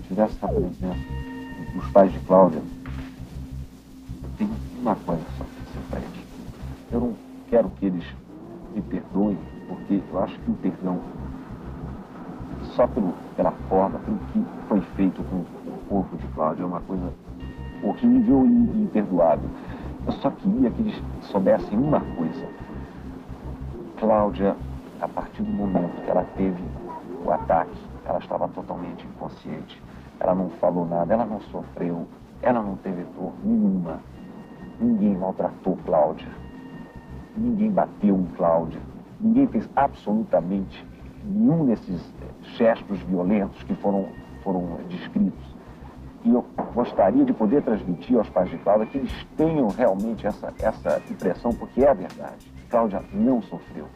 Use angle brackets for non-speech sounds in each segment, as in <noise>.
tivesse na presença dos pais de Cláudia, tem uma coisa só que se pede. Eu não quero que eles me perdoem, porque eu acho que o perdão, só pelo, pela forma, pelo que foi feito com o corpo de Cláudia, é uma coisa horrível e imperdoável. Eu só queria que eles soubessem uma coisa. Cláudia, a partir do momento que ela teve o ataque, ela estava totalmente inconsciente. Ela não falou nada, ela não sofreu, ela não teve dor nenhuma. Ninguém maltratou Cláudia. Ninguém bateu em Cláudia. Ninguém fez absolutamente nenhum desses gestos violentos que foram, foram descritos. E eu gostaria de poder transmitir aos pais de Cláudia que eles tenham realmente essa, essa impressão, porque é a verdade. Cláudia não sofreu.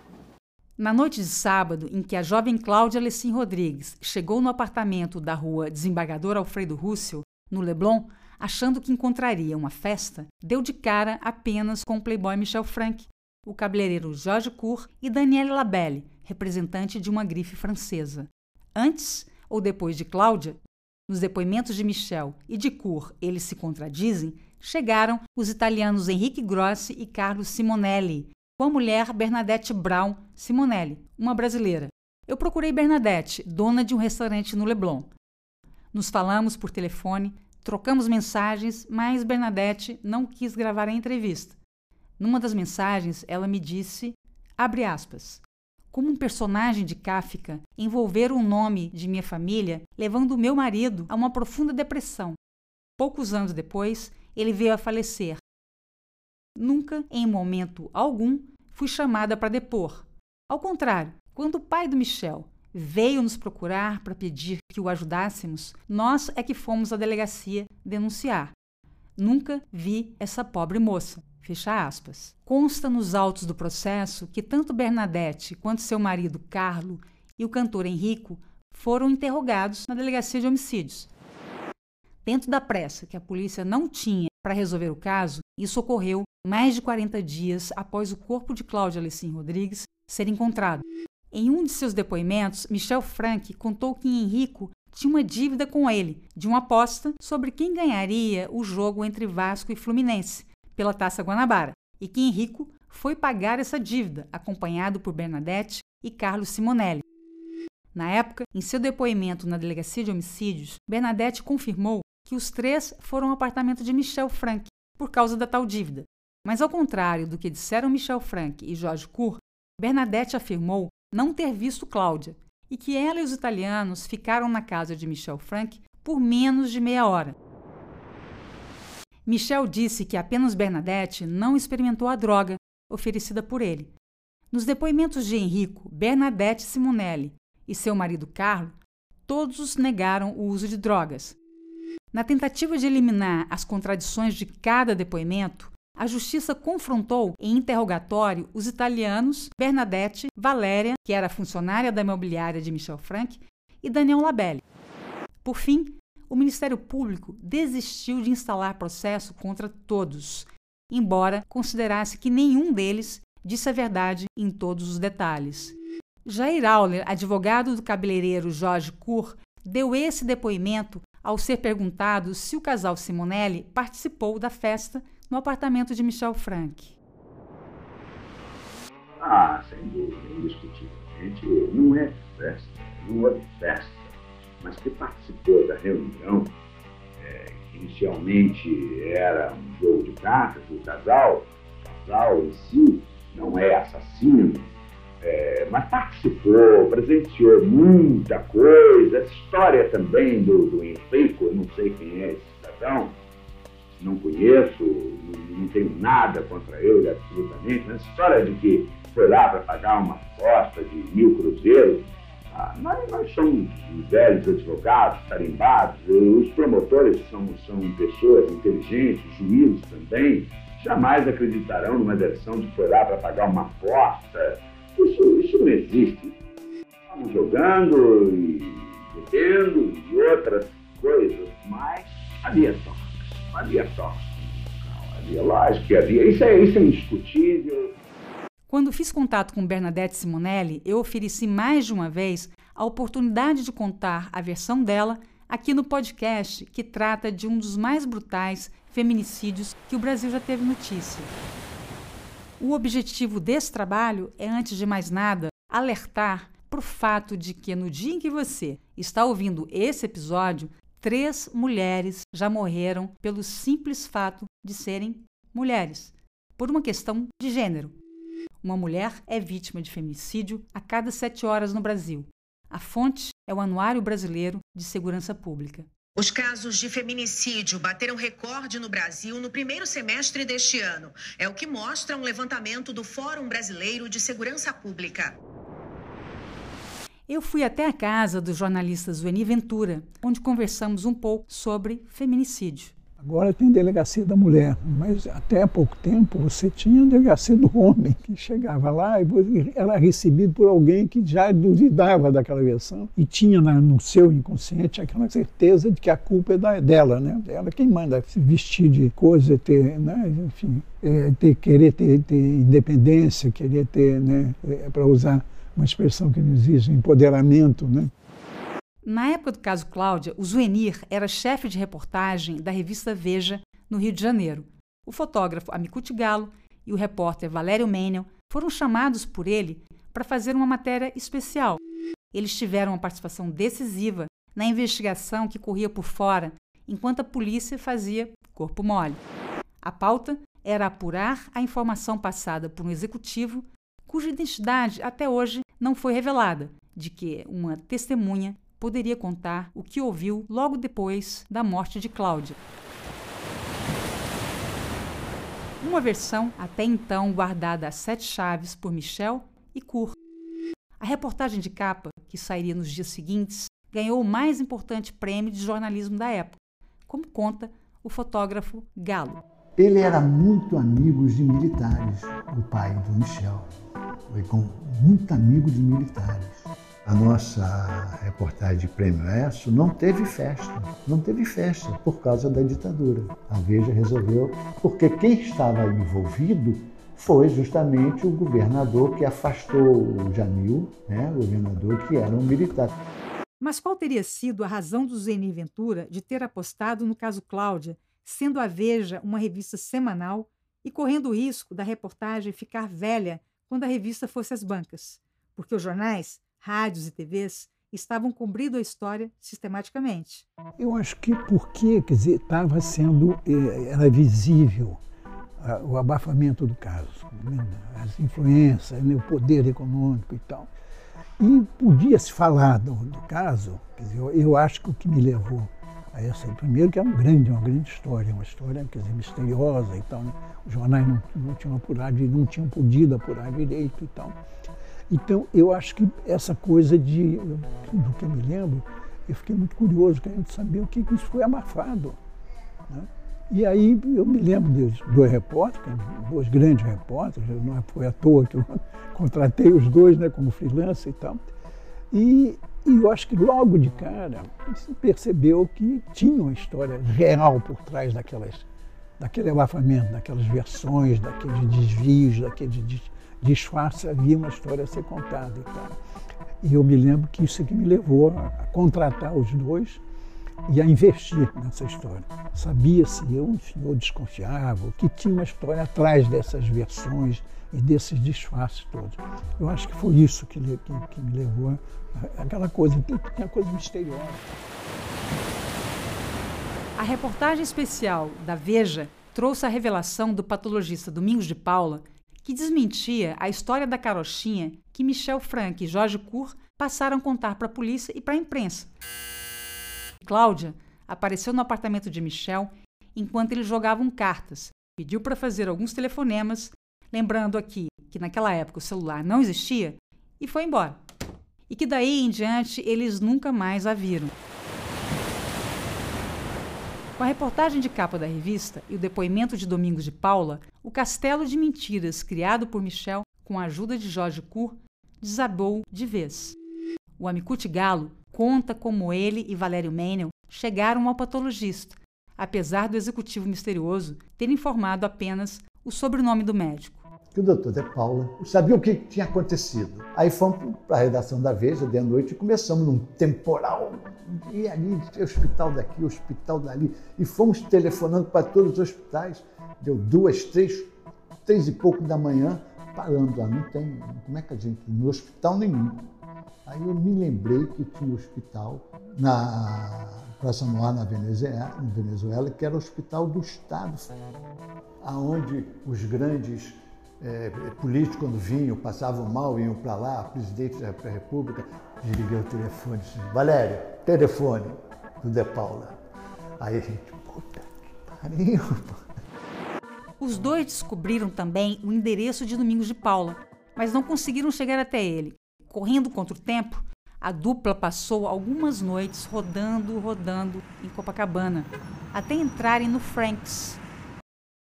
Na noite de sábado, em que a jovem Cláudia Lecim Rodrigues chegou no apartamento da rua Desembargador Alfredo Russell, no Leblon, achando que encontraria uma festa, deu de cara apenas com o playboy Michel Frank, o cabeleireiro Jorge Cour e Danielle Labelle, representante de uma grife francesa. Antes ou depois de Cláudia, nos depoimentos de Michel e de Cour, eles se contradizem, chegaram os italianos Henrique Grossi e Carlos Simonelli, com a mulher Bernadette Brown Simonelli, uma brasileira. Eu procurei Bernadette, dona de um restaurante no Leblon. Nos falamos por telefone, trocamos mensagens, mas Bernadette não quis gravar a entrevista. Numa das mensagens, ela me disse, abre aspas, como um personagem de Kafka, envolver o nome de minha família, levando meu marido a uma profunda depressão. Poucos anos depois, ele veio a falecer, Nunca, em momento algum, fui chamada para depor. Ao contrário, quando o pai do Michel veio nos procurar para pedir que o ajudássemos, nós é que fomos à delegacia denunciar. Nunca vi essa pobre moça. Fecha aspas. Consta nos autos do processo que tanto Bernadette quanto seu marido Carlo e o cantor Henrico foram interrogados na delegacia de homicídios. Dentro da pressa que a polícia não tinha para resolver o caso, isso ocorreu mais de 40 dias após o corpo de Cláudia Alecim Rodrigues ser encontrado. Em um de seus depoimentos, Michel Frank contou que Henrico tinha uma dívida com ele, de uma aposta sobre quem ganharia o jogo entre Vasco e Fluminense, pela Taça Guanabara, e que Henrico foi pagar essa dívida, acompanhado por Bernadette e Carlos Simonelli. Na época, em seu depoimento na Delegacia de Homicídios, Bernadette confirmou que os três foram ao apartamento de Michel Frank por causa da tal dívida. Mas ao contrário do que disseram Michel Frank e Jorge Cour, Bernadette afirmou não ter visto Cláudia e que ela e os italianos ficaram na casa de Michel Frank por menos de meia hora. Michel disse que apenas Bernadette não experimentou a droga oferecida por ele. Nos depoimentos de Henrico, Bernadette Simonelli e seu marido Carlo, todos negaram o uso de drogas. Na tentativa de eliminar as contradições de cada depoimento, a justiça confrontou em interrogatório os italianos Bernadette Valéria, que era funcionária da imobiliária de Michel Frank, e Daniel Labelle. Por fim, o Ministério Público desistiu de instalar processo contra todos, embora considerasse que nenhum deles disse a verdade em todos os detalhes. Jair Auler, advogado do cabeleireiro Jorge Cour, deu esse depoimento ao ser perguntado se o casal Simonelli participou da festa no apartamento de Michel Frank. Ah, sem dúvida, indiscutivelmente, não é festa, não é festa, mas que participou da reunião, é, que inicialmente era um jogo de cartas, o casal, o casal em si não é assassino, é, mas participou, presenciou muita coisa. Essa história também do, do Henrico, eu não sei quem é esse cidadão, não conheço, não, não tenho nada contra ele, absolutamente. Essa história de que foi lá para pagar uma aposta de mil cruzeiros, ah, nós, nós somos velhos advogados, tarimbados, os promotores são, são pessoas inteligentes, juízes também, jamais acreditarão numa versão de foi lá para pagar uma aposta isso, isso não existe. Estamos jogando e bebendo e outras coisas, mas havia Havia toques. Havia, lógico que. Isso é, isso é indiscutível. Quando fiz contato com Bernadette Simonelli, eu ofereci mais de uma vez a oportunidade de contar a versão dela aqui no podcast que trata de um dos mais brutais feminicídios que o Brasil já teve notícia. O objetivo desse trabalho é, antes de mais nada, alertar para o fato de que no dia em que você está ouvindo esse episódio, três mulheres já morreram pelo simples fato de serem mulheres, por uma questão de gênero. Uma mulher é vítima de feminicídio a cada sete horas no Brasil. A fonte é o Anuário Brasileiro de Segurança Pública. Os casos de feminicídio bateram recorde no Brasil no primeiro semestre deste ano. É o que mostra um levantamento do Fórum Brasileiro de Segurança Pública. Eu fui até a casa do jornalista Zueni Ventura, onde conversamos um pouco sobre feminicídio. Agora tem delegacia da mulher, mas até há pouco tempo você tinha delegacia do homem, que chegava lá e era recebido por alguém que já duvidava daquela versão e tinha no seu inconsciente aquela certeza de que a culpa é dela, né? Ela quem manda se vestir de coisa, ter, né? enfim, é, ter, querer ter, ter independência, querer ter, né? É, para usar uma expressão que não existe, empoderamento, né? Na época do caso Cláudia, o Zuenir era chefe de reportagem da revista Veja, no Rio de Janeiro. O fotógrafo Amicute Galo e o repórter Valério Menel foram chamados por ele para fazer uma matéria especial. Eles tiveram uma participação decisiva na investigação que corria por fora, enquanto a polícia fazia corpo mole. A pauta era apurar a informação passada por um executivo cuja identidade até hoje não foi revelada, de que uma testemunha poderia contar o que ouviu logo depois da morte de Cláudia. Uma versão até então guardada a sete chaves por Michel e Cour. A reportagem de capa, que sairia nos dias seguintes, ganhou o mais importante prêmio de jornalismo da época, como conta o fotógrafo Galo. Ele era muito amigo de militares, o pai do Michel. Foi com muito amigo de militares a nossa reportagem de Prêmio ESSO não teve festa, não teve festa por causa da ditadura. A Veja resolveu, porque quem estava envolvido foi justamente o governador que afastou o Jamil, né, o governador que era um militar. Mas qual teria sido a razão do Zeni Ventura de ter apostado no caso Cláudia, sendo a Veja uma revista semanal e correndo o risco da reportagem ficar velha quando a revista fosse às bancas? Porque os jornais rádios e TVs estavam cobrindo a história sistematicamente. Eu acho que porque, quer dizer, estava sendo, eh, era visível o abafamento do caso, né? as influências, né? o poder econômico e tal. E podia se falar do, do caso, quer dizer, eu, eu, acho que o que me levou a essa, primeiro que é uma grande, uma grande história, uma história quer dizer, misteriosa e tal. Né? Os jornais não, não tinham apurado, não tinham podido apurar direito e tal. Então, eu acho que essa coisa de, do que eu me lembro, eu fiquei muito curioso, querendo saber o que, que isso foi abafado. Né? E aí eu me lembro dos dois repórteres, dois grandes repórteres, não foi à toa que eu <laughs> contratei os dois né, como freelancer e tal. E, e eu acho que logo de cara se percebeu que tinha uma história real por trás daquelas, daquele abafamento, daquelas versões, daqueles desvios, daqueles disfarce, havia uma história a ser contada e tal. E eu me lembro que isso é que me levou a, contratar os dois e a investir nessa história. Sabia-se, eu, enfim, eu desconfiava, que tinha uma história atrás dessas versões e desses disfarces todos. Eu acho que foi isso que, que, que me levou a, aquela coisa, tem, tem coisa misteriosa. A reportagem especial da Veja trouxe a revelação do patologista Domingos de Paula que desmentia a história da carochinha que Michel Frank e Jorge Cour passaram a contar para a polícia e para a imprensa. Cláudia apareceu no apartamento de Michel enquanto eles jogavam cartas, pediu para fazer alguns telefonemas, lembrando aqui que naquela época o celular não existia, e foi embora. E que daí em diante eles nunca mais a viram. Com a reportagem de capa da revista e o depoimento de Domingos de Paula, o castelo de mentiras criado por Michel com a ajuda de Jorge Cour desabou de vez. O Amicute Galo conta como ele e Valério Menel chegaram ao patologista, apesar do executivo misterioso ter informado apenas o sobrenome do médico. que o doutor De Paula sabia o que tinha acontecido. Aí fomos para a redação da Veja de noite e começamos num temporal. E ali, hospital daqui, hospital dali. E fomos telefonando para todos os hospitais. Deu duas, três, três e pouco da manhã, parando lá. Não tem, como é que a gente. No hospital nenhum. Aí eu me lembrei que tinha um hospital na Praça Noir, na Venezuela, que era o hospital do Estado, aonde os grandes é, políticos, quando vinham, passavam mal, iam para lá, presidente da República, desliguei o telefone disse, Valéria, telefone do De Paula. Aí a gente, puta que pariu. <laughs> Os dois descobriram também o endereço de Domingos de Paula, mas não conseguiram chegar até ele. Correndo contra o tempo, a dupla passou algumas noites rodando, rodando em Copacabana, até entrarem no Franks.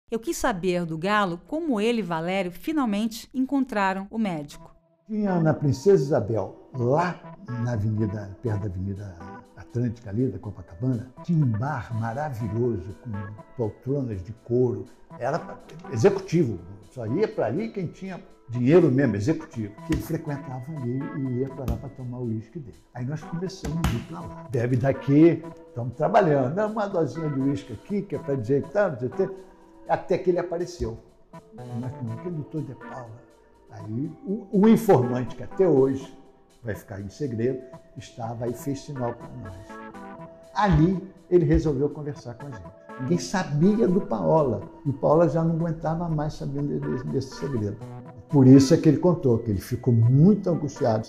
Eu quis saber do Galo como ele e Valério finalmente encontraram o médico. Tinha na Princesa Isabel, lá na avenida, perto da Avenida Atlântica ali, da Copacabana, tinha um bar maravilhoso, com poltronas de couro. Era executivo, só ia para ali quem tinha dinheiro mesmo, executivo, que ele frequentava ali e ia para lá para tomar o uísque dele. Aí nós começamos a ir para lá. Deve daqui, estamos trabalhando, dá uma dosinha de uísque aqui, que é para dizer que tá, até que ele apareceu. Nós falamos, que doutor de Paula. Aí o, o, informante, que até hoje vai ficar em segredo, estava aí fez sinal para nós. Ali ele resolveu conversar com a gente. Ninguém sabia do Paola. E o Paola já não aguentava mais sabendo desse, desse segredo. Por isso é que ele contou, que ele ficou muito angustiado.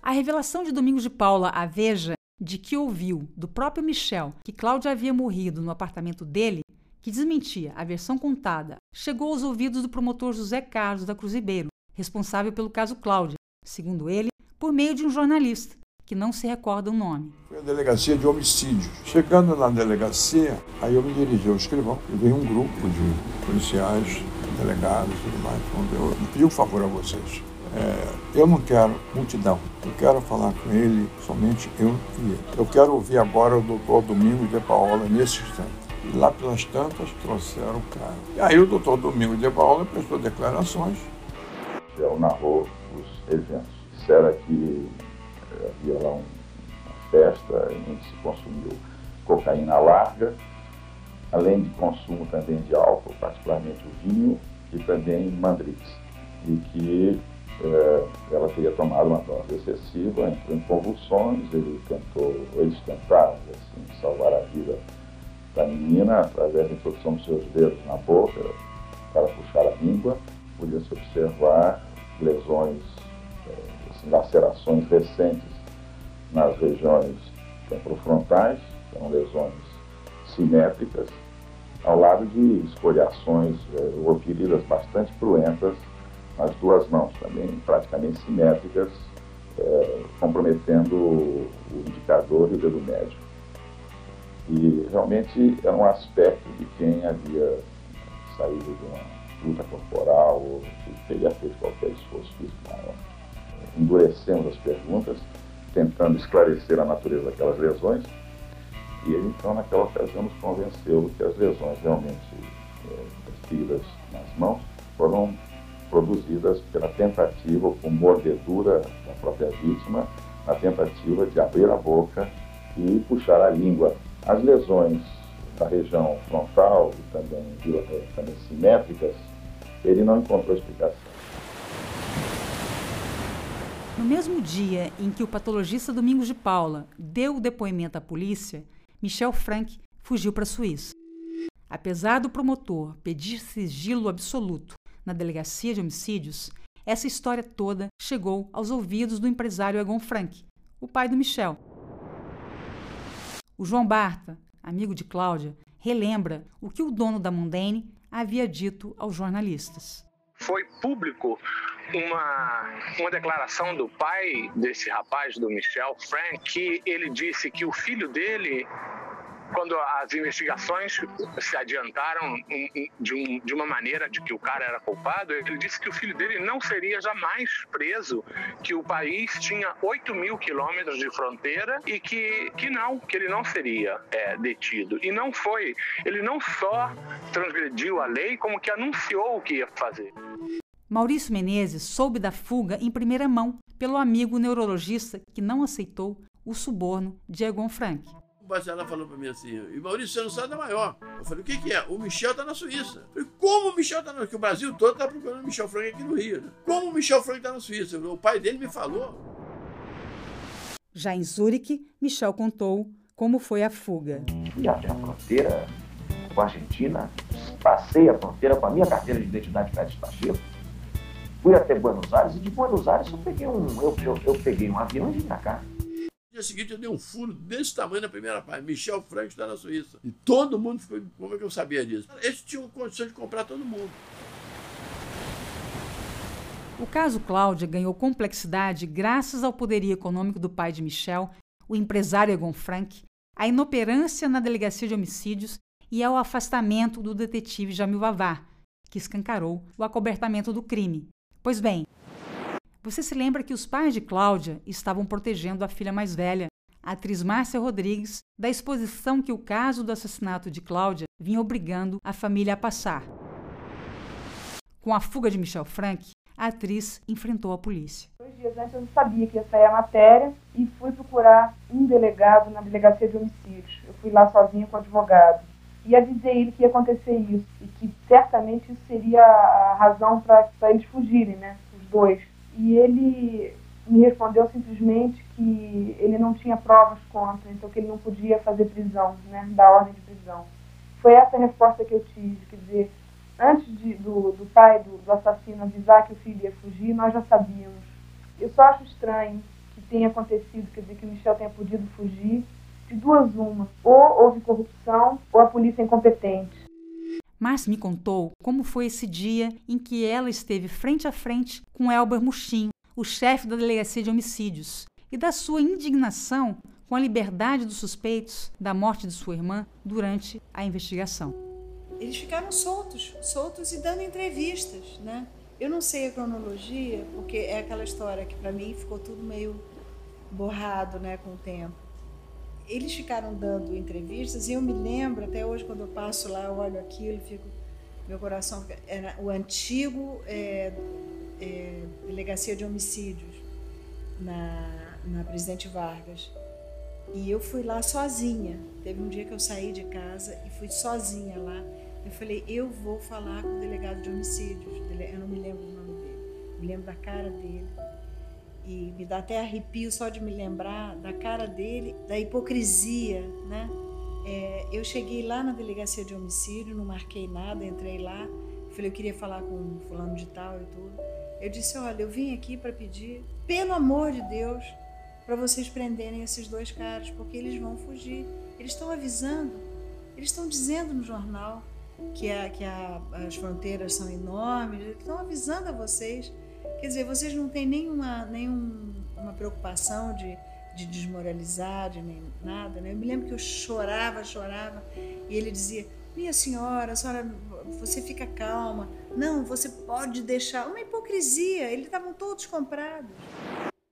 A revelação de Domingos de Paula à Veja de que ouviu do próprio Michel que Cláudia havia morrido no apartamento dele, que desmentia a versão contada, chegou aos ouvidos do promotor José Carlos da Cruz Ribeiro, responsável pelo caso Cláudia, segundo ele, por meio de um jornalista, que não se recorda o nome. Foi a delegacia de homicídios. Chegando na delegacia, aí eu me dirigi ao escrivão e veio um grupo de policiais delegados e tudo mais. Eu pedi um favor a vocês. É, eu não quero multidão, eu quero falar com ele, somente eu e ele. Eu quero ouvir agora o doutor Domingos de Paola nesse instante. E lá pelas tantas trouxeram o cara. E aí o doutor Domingos de Paola prestou declarações. Eu narrou os eventos. Disseram que eh, havia lá uma festa em que se consumiu cocaína larga, além de consumo também de álcool, particularmente o vinho, e também Mandrix, e que é, ela teria tomado uma dose excessiva, entrou em convulsões, ele tentou, eles tentaram assim, salvar a vida da menina através da introdução dos seus dedos na boca para puxar a língua, podia-se observar lesões, é, assim, lacerações recentes nas regiões temporofrontais, são lesões simétricas, ao lado de escoriações é, ou feridas bastante cruentas nas duas mãos, também praticamente simétricas, é, comprometendo o indicador e o dedo médio. E realmente é um aspecto de quem havia saído de uma luta corporal ou que teria feito qualquer esforço físico. Endurecemos as perguntas, tentando esclarecer a natureza daquelas lesões e ele, então, naquela ocasião, nos convenceu que as lesões realmente é, feridas nas mãos foram produzidas pela tentativa com mordedura da própria vítima, na tentativa de abrir a boca e puxar a língua. As lesões da região frontal e também, também simétricas, ele não encontrou explicação. No mesmo dia em que o patologista Domingos de Paula deu o depoimento à polícia, Michel Frank fugiu para a Suíça. Apesar do promotor pedir sigilo absoluto na delegacia de homicídios, essa história toda chegou aos ouvidos do empresário Egon Frank, o pai do Michel. O João Barta, amigo de Cláudia, relembra o que o dono da Mundane havia dito aos jornalistas. Foi público uma, uma declaração do pai desse rapaz, do Michel Frank, que ele disse que o filho dele quando as investigações se adiantaram de, um, de, uma maneira de que o cara era culpado, ele disse que o filho dele não seria jamais preso, que o país tinha 8 mil quilômetros de fronteira e que, que não, que ele não seria é, detido. E não foi. Ele não só transgrediu a lei, como que anunciou o que ia fazer. Maurício Menezes soube da fuga em primeira mão pelo amigo neurologista que não aceitou o suborno de Egon Frank. O Bacelar falou para mim assim, e Maurício, você não sabe da maior. Eu falei, o que, que é? O Michel está na Suíça. Eu falei, como o Michel está na Suíça? Que o Brasil todo está procurando o Michel Frank aqui no Rio. Né? Como o Michel Frank está na Suíça? O pai dele me falou. Já em Zurique, Michel contou como foi a fuga. Fui até a fronteira com a Argentina, passei a fronteira com a minha carteira de identidade para despachista, fui até Buenos Aires e de Buenos Aires eu peguei um, eu, eu, eu peguei um avião e vim para cá. Dia seguinte eu dei um furo desse tamanho na primeira página. Michel Frank está na Suíça. E todo mundo ficou. Como é que eu sabia disso? Eles tinham condições de comprar todo mundo. O caso Cláudia ganhou complexidade graças ao poderio econômico do pai de Michel, o empresário Egon Frank, à inoperância na delegacia de homicídios e ao afastamento do detetive Jamil Vavar, que escancarou o acobertamento do crime. Pois bem, você se lembra que os pais de Cláudia estavam protegendo a filha mais velha, a atriz Márcia Rodrigues, da exposição que o caso do assassinato de Cláudia vinha obrigando a família a passar. Com a fuga de Michel Frank, a atriz enfrentou a polícia. Dois dias antes eu não sabia que ia sair a matéria e fui procurar um delegado na delegacia de homicídios. Eu fui lá sozinha com o advogado e avisei ele que ia acontecer isso e que certamente isso seria a razão para eles fugirem, né, os dois. E ele me respondeu simplesmente que ele não tinha provas contra, então que ele não podia fazer prisão, né, da ordem de prisão. Foi essa a resposta que eu tive, quer dizer, antes de, do, do, pai do, do, assassino avisar que o filho ia fugir, nós já sabíamos. Eu só acho estranho que tenha acontecido, quer dizer, que o Michel tenha podido fugir. De duas uma, ou houve corrupção ou a polícia é incompetente. Mas me contou como foi esse dia em que ela esteve frente a frente com Elber Muxim, o chefe da delegacia de homicídios, e da sua indignação com a liberdade dos suspeitos da morte de sua irmã durante a investigação eles ficaram soltos, soltos e dando entrevistas, né? Eu não sei a cronologia, porque é aquela história que para mim ficou tudo meio borrado, né, com o tempo. Eles ficaram dando entrevistas e eu me lembro até hoje quando eu passo lá, olho aquilo, fico meu coração era o antigo é, é, delegacia de homicídios na, na Presidente Vargas. E eu fui lá sozinha. Teve um dia que eu saí de casa e fui sozinha lá. Eu falei, eu vou falar com o delegado de homicídios. Eu não me lembro o nome dele. Me lembro da cara dele. E me dá até arrepio só de me lembrar da cara dele, da hipocrisia, né? É, eu cheguei lá na delegacia de homicídio, não marquei nada, entrei lá. Falei, eu queria falar com fulano de tal e tudo. Eu disse, olha, eu vim aqui para pedir, pelo amor de Deus, para vocês prenderem esses dois caras, porque eles vão fugir. Eles estão avisando, eles estão dizendo no jornal que, a, que a, as fronteiras são enormes, eles estão avisando a vocês. Quer dizer, vocês não têm nenhuma, nenhuma preocupação de, de desmoralizar, de nem nada. Né? Eu me lembro que eu chorava, chorava, e ele dizia: Minha senhora, senhora, você fica calma. Não, você pode deixar. Uma hipocrisia, eles estavam todos comprados.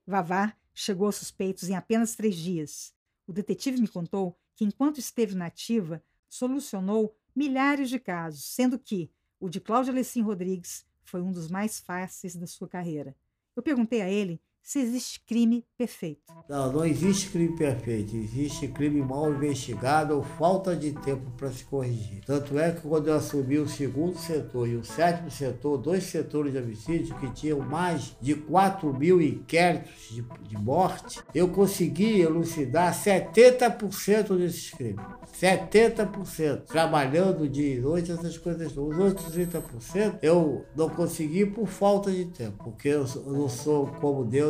Vavá chegou aos suspeitos em apenas três dias. O detetive me contou que, enquanto esteve na ativa, solucionou milhares de casos, sendo que o de Cláudia Lecim Rodrigues foi um dos mais fáceis da sua carreira. Eu perguntei a ele se existe crime perfeito. Não, não existe crime perfeito. Existe crime mal investigado ou falta de tempo para se corrigir. Tanto é que quando eu assumi o segundo setor e o sétimo setor, dois setores de homicídio que tinham mais de 4 mil inquéritos de, de morte, eu consegui elucidar 70% desses crimes. 70%. Trabalhando de noite, essas coisas. Os outros 30% eu não consegui por falta de tempo, porque eu não sou como Deus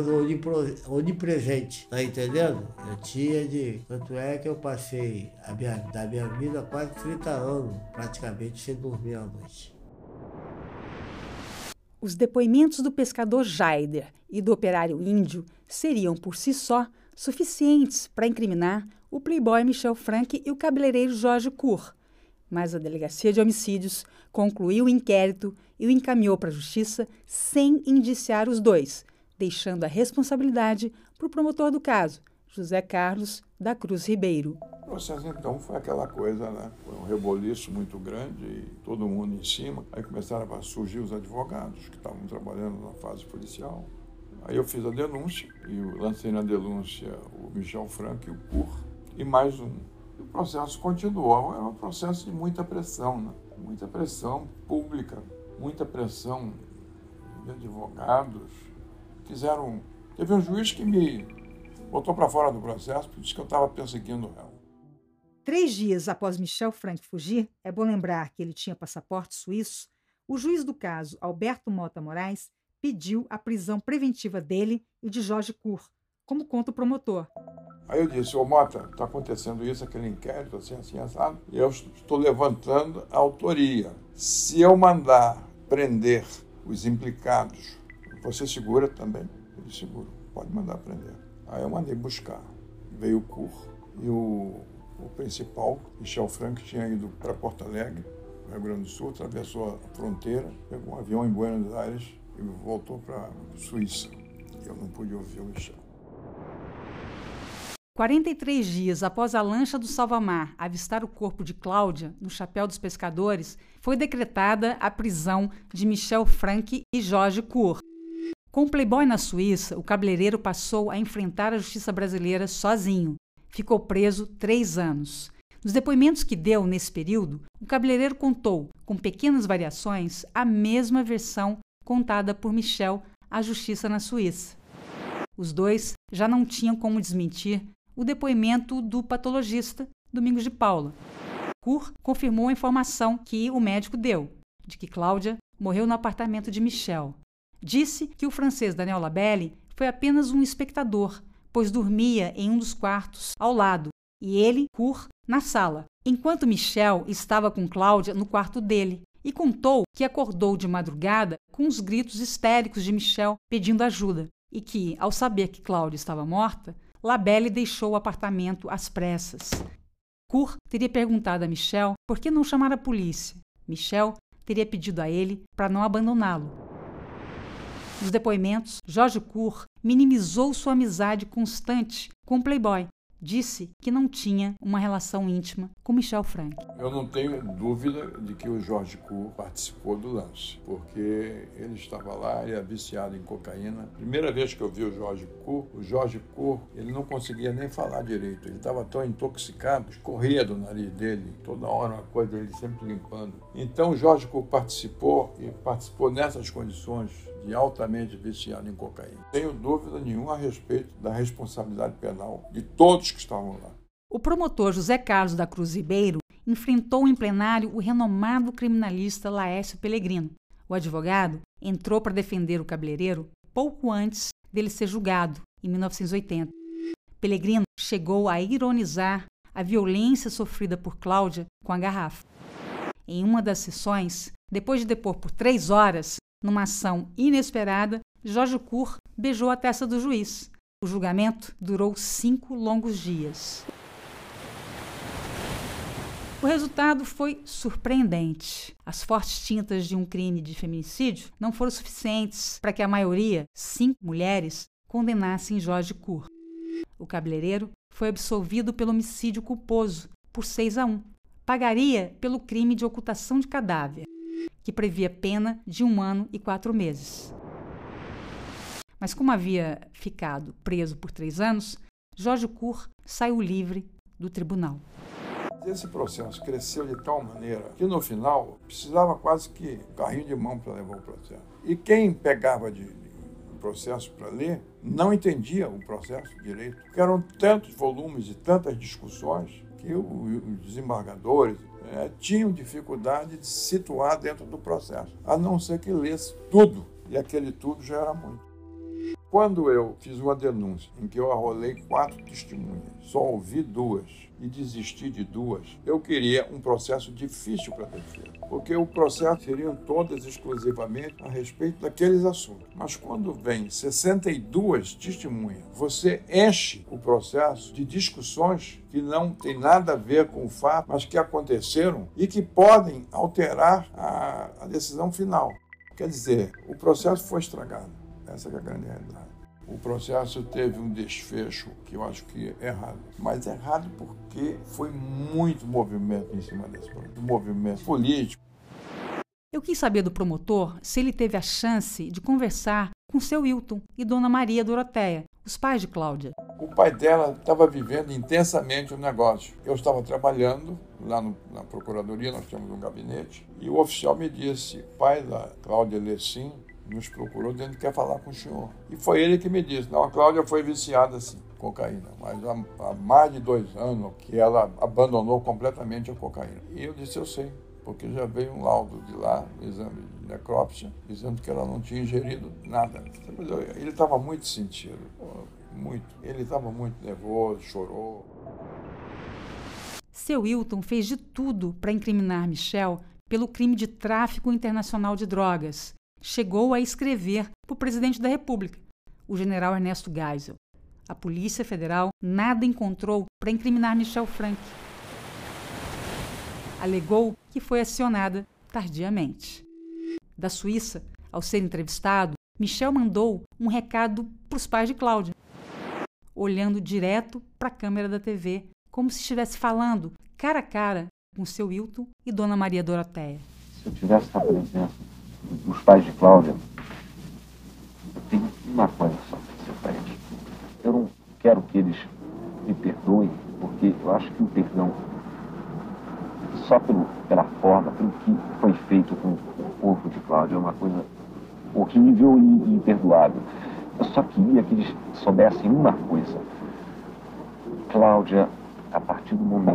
onipresente, tá entendendo? Eu tinha de. Tanto é que eu passei a minha, da minha vida quase 30 anos, praticamente, sem dormir à noite. Os depoimentos do pescador Jaider e do operário índio seriam, por si só, suficientes para incriminar o playboy Michel Frank e o cabeleireiro Jorge Cour. Mas a Delegacia de Homicídios concluiu o inquérito e o encaminhou para a Justiça sem indiciar os dois, deixando a responsabilidade para o promotor do caso, José Carlos da Cruz Ribeiro. processo então foi aquela coisa, né? Foi um reboliço muito grande e todo mundo em cima. Aí começaram a surgir os advogados que estavam trabalhando na fase policial. Aí eu fiz a denúncia e lancei na denúncia o Michel Franco e o Cur e mais um. E o processo continuou. Era um processo de muita pressão, né? Muita pressão pública, muita pressão de advogados. Fizeram. Teve um juiz que me botou para fora do processo porque disse que eu estava perseguindo ela. Três dias após Michel Frank fugir, é bom lembrar que ele tinha passaporte suíço, o juiz do caso, Alberto Mota Moraes, pediu a prisão preventiva dele e de Jorge Cur, como conta o promotor. Aí eu disse, ô Mota, está acontecendo isso, aquele inquérito, assim, assim, assado, e eu estou levantando a autoria. Se eu mandar prender os implicados, você segura também? Ele segura, pode mandar prender. Aí eu mandei buscar. Veio o CUR e o, o principal, Michel Frank, tinha ido para Porto Alegre, Rio Grande do Sul, atravessou a fronteira, pegou um avião em Buenos Aires e voltou para Suíça. Eu não pude ouvir o Michel. 43 dias após a lancha do Salvamar avistar o corpo de Cláudia no chapéu dos pescadores, foi decretada a prisão de Michel Frank e Jorge Cour. Com o Playboy na Suíça, o cabeleireiro passou a enfrentar a justiça brasileira sozinho. Ficou preso três anos. Nos depoimentos que deu nesse período, o cabeleireiro contou, com pequenas variações, a mesma versão contada por Michel à justiça na Suíça. Os dois já não tinham como desmentir o depoimento do patologista Domingos de Paula. Cur confirmou a informação que o médico deu, de que Cláudia morreu no apartamento de Michel. Disse que o francês Daniel Labelle foi apenas um espectador, pois dormia em um dos quartos ao lado, e ele, Cur, na sala, enquanto Michel estava com Cláudia no quarto dele, e contou que acordou de madrugada com os gritos histéricos de Michel pedindo ajuda, e que, ao saber que Cláudia estava morta, Labelle deixou o apartamento às pressas. Cur teria perguntado a Michel por que não chamar a polícia. Michel teria pedido a ele para não abandoná-lo. Nos depoimentos, Jorge Cur minimizou sua amizade constante com o Playboy disse que não tinha uma relação íntima com Michel Frank. Eu não tenho dúvida de que o Jorge Cour participou do lance, porque ele estava lá, ele é viciado em cocaína. Primeira vez que eu vi o Jorge Cour, o Jorge Cour, ele não conseguia nem falar direito. Ele estava tão intoxicado, escorria do nariz dele, toda hora uma coisa dele sempre limpando. Então o Jorge Cour participou e participou nessas condições de altamente viciado em cocaína. Tenho dúvida nenhuma a respeito da responsabilidade penal de todos que estavam lá. O promotor José Carlos da Cruz Ribeiro enfrentou em plenário o renomado criminalista Laércio Pellegrino. O advogado entrou para defender o cabeleireiro pouco antes dele ser julgado, em 1980. Pellegrino chegou a ironizar a violência sofrida por Cláudia com a garrafa. Em uma das sessões, depois de depor por três horas, numa ação inesperada, Jorge Cur beijou a testa do juiz. O julgamento durou cinco longos dias. O resultado foi surpreendente. As fortes tintas de um crime de feminicídio não foram suficientes para que a maioria, cinco mulheres, condenassem Jorge Cur. O cabeleireiro foi absolvido pelo homicídio culposo, por 6 a 1. Pagaria pelo crime de ocultação de cadáver que previa pena de um ano e quatro meses. Mas como havia ficado preso por três anos, Jorge Cur saiu livre do tribunal. Esse processo cresceu de tal maneira que no final precisava quase que carrinho de mão para levar o processo. E quem pegava de processo para ler não entendia o processo direito, porque eram tantos volumes e tantas discussões que os desembargadores é, tinham dificuldade de se situar dentro do processo, a não ser que lesse tudo, e aquele tudo já era muito. Quando eu fiz uma denúncia em que eu arrolei quatro testemunhas, só ouvi duas e desisti de duas, eu queria um processo difícil para a defesa, porque o processo seriam todas exclusivamente a respeito daqueles assuntos. Mas quando vem 62 testemunhas, você enche o processo de discussões que não tem nada a ver com o fato, mas que aconteceram e que podem alterar a, a decisão final. Quer dizer, o processo foi estragado. Essa é a grande realidade. o processo teve um desfecho que eu acho que é errado. Mas errado porque foi muito movimento em cima desse problema, movimento político. Eu quis saber do promotor se ele teve a chance de conversar com seu Wilton e Dona Maria Doroteia, os pais de Cláudia. O pai dela estava vivendo intensamente o negócio. Eu estava trabalhando lá no, na procuradoria, nós temos um gabinete, e o oficial me disse: pai da Cláudia Lessim nos procurou dizendo que quer falar com o senhor. E foi ele que me disse: não, a Cláudia foi viciada assim, cocaína, mas há, há mais de dois anos que ela abandonou completamente a cocaína. E eu disse: eu sei porque já veio um laudo de lá, um exame de necrópsia, dizendo que ela não tinha ingerido nada. Ele estava muito sentido, muito. Ele estava muito nervoso, chorou. Seu Wilton fez de tudo para incriminar Michel pelo crime de tráfico internacional de drogas. Chegou a escrever para o presidente da República, o general Ernesto Geisel. A Polícia Federal nada encontrou para incriminar Michel Frank. Alegou que foi acionada tardiamente. Da Suíça, ao ser entrevistado, Michel mandou um recado para os pais de Cláudia, olhando direto para a câmera da TV, como se estivesse falando cara a cara com seu Wilton e Dona Maria Doroteia. Se eu tivesse na presença dos pais de Cláudia, eu tenho uma coisa só para dizer para. Eu não quero que eles me perdoem, porque eu acho que o perdão só pelo, pela forma, pelo que foi feito com o corpo de Cláudia, é uma coisa horrível e imperdoável. Eu só queria que eles soubessem uma coisa. Cláudia, a partir do momento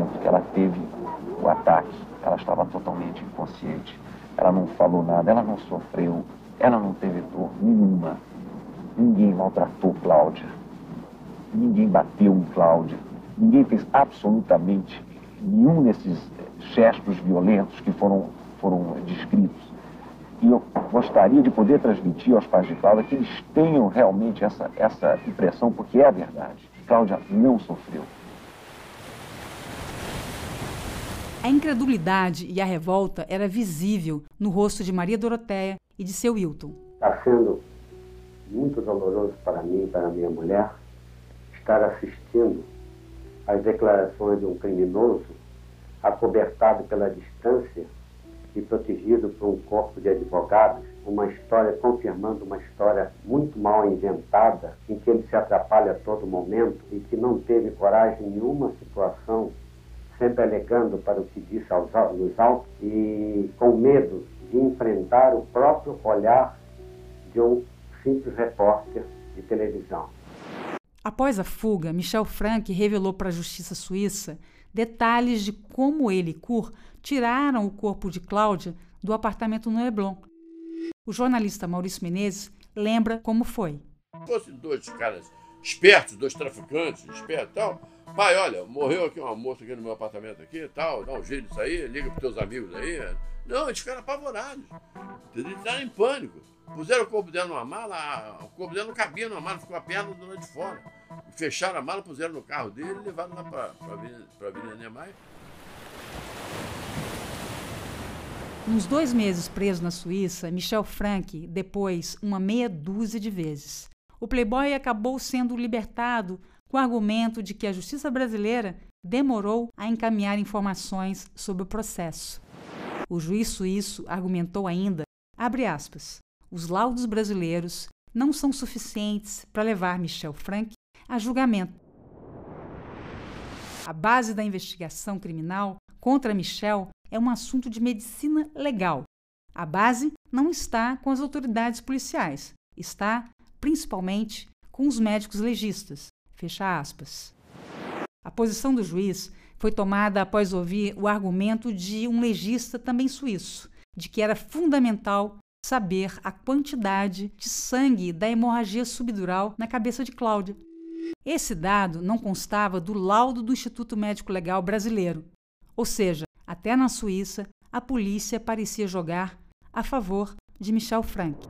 inconsciente. Ela não falou nada, ela não sofreu, ela não teve dor nenhuma. Ninguém maltratou Cláudia. Ninguém bateu em Cláudia. Ninguém fez absolutamente nenhum desses gestos violentos que foram, foram descritos. E eu gostaria de poder transmitir aos pais de Cláudia que eles tenham realmente essa, essa impressão, porque é a verdade. Cláudia não sofreu. A incredulidade e a revolta era visível no rosto de Maria Doroteia e de seu Wilton. Está sendo muito doloroso para mim e para minha mulher estar assistindo às declarações de um criminoso acobertado pela distância e protegido por um corpo de advogados, uma história confirmando uma história muito mal inventada, em que ele se atrapalha a todo momento e que não teve coragem em nenhuma situação, sempre alegando para o que disse aos, nos autos e com medo de enfrentar o próprio olhar de um simples repórter de televisão. Após a fuga, Michel Frank revelou para a justiça suíça detalhes de como ele e Kur tiraram o corpo de Cláudia do apartamento no Leblon. O jornalista Maurício Menezes lembra como foi. Se fossem dois caras espertos, dois traficantes, espertos e tal, pai, olha, morreu aqui uma moça aqui no meu apartamento aqui tal, dá um jeito disso aí, liga pros teus amigos aí. Não, eles ficaram apavorados. Eles estavam em pânico. Puseram o corpo dela numa mala, o corpo dela não cabia numa mala, ficou a perna do lado de fora fecharam a mala, puseram no carro dele e levaram lá para a Avenida Niemeyer. Nos dois meses preso na Suíça, Michel Frank depois uma meia dúzia de vezes. O playboy acabou sendo libertado com o argumento de que a justiça brasileira demorou a encaminhar informações sobre o processo. O juiz suíço argumentou ainda, abre aspas, os laudos brasileiros não são suficientes para levar Michel Frank a julgamento. A base da investigação criminal contra Michel é um assunto de medicina legal. A base não está com as autoridades policiais, está principalmente com os médicos legistas. Fecha aspas. A posição do juiz foi tomada após ouvir o argumento de um legista também suíço, de que era fundamental saber a quantidade de sangue da hemorragia subdural na cabeça de Cláudia. Esse dado não constava do laudo do Instituto Médico Legal Brasileiro, ou seja, até na Suíça, a polícia parecia jogar a favor de Michel Frank.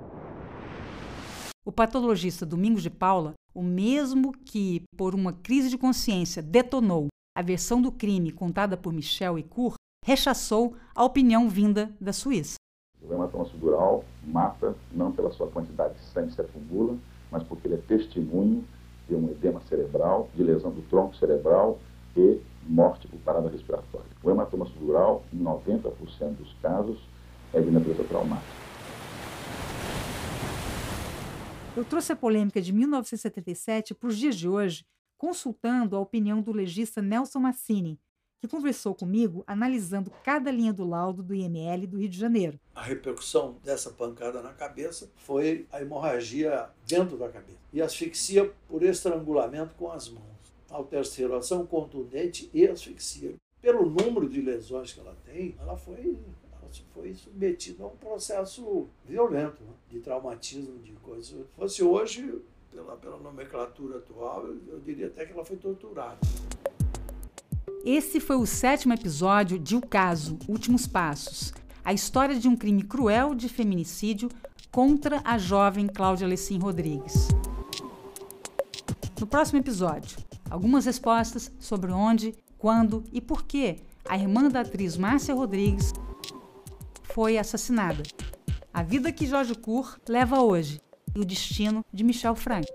O patologista Domingos de Paula, o mesmo que, por uma crise de consciência, detonou a versão do crime contada por Michel e Kur, rechaçou a opinião vinda da Suíça. O hematoma subdural mata não pela sua quantidade de sangue que se acumula, mas porque ele é testemunho de um edema cerebral, de lesão do tronco cerebral e morte por parada respiratória. O hematoma subdural, em 90% dos casos, é de natureza traumática. Eu trouxe a polêmica de 1977 para os dias de hoje, consultando a opinião do legista Nelson Massini, que conversou comigo analisando cada linha do laudo do IML do Rio de Janeiro. A repercussão dessa pancada na cabeça foi a hemorragia dentro da cabeça e asfixia por estrangulamento com as mãos. Alterceração contundente e asfixia. Pelo número de lesões que ela tem, ela foi foi submetido a um processo violento, né? de traumatismo, de coisas. Se fosse hoje, pela, pela nomenclatura atual, eu, eu diria até que ela foi torturada. Esse foi o sétimo episódio de O Caso Últimos Passos a história de um crime cruel de feminicídio contra a jovem Cláudia Lessin Rodrigues. No próximo episódio, algumas respostas sobre onde, quando e por que a irmã da atriz Márcia Rodrigues foi assassinada. A vida que Jorge Cour leva hoje e o destino de Michel Franco.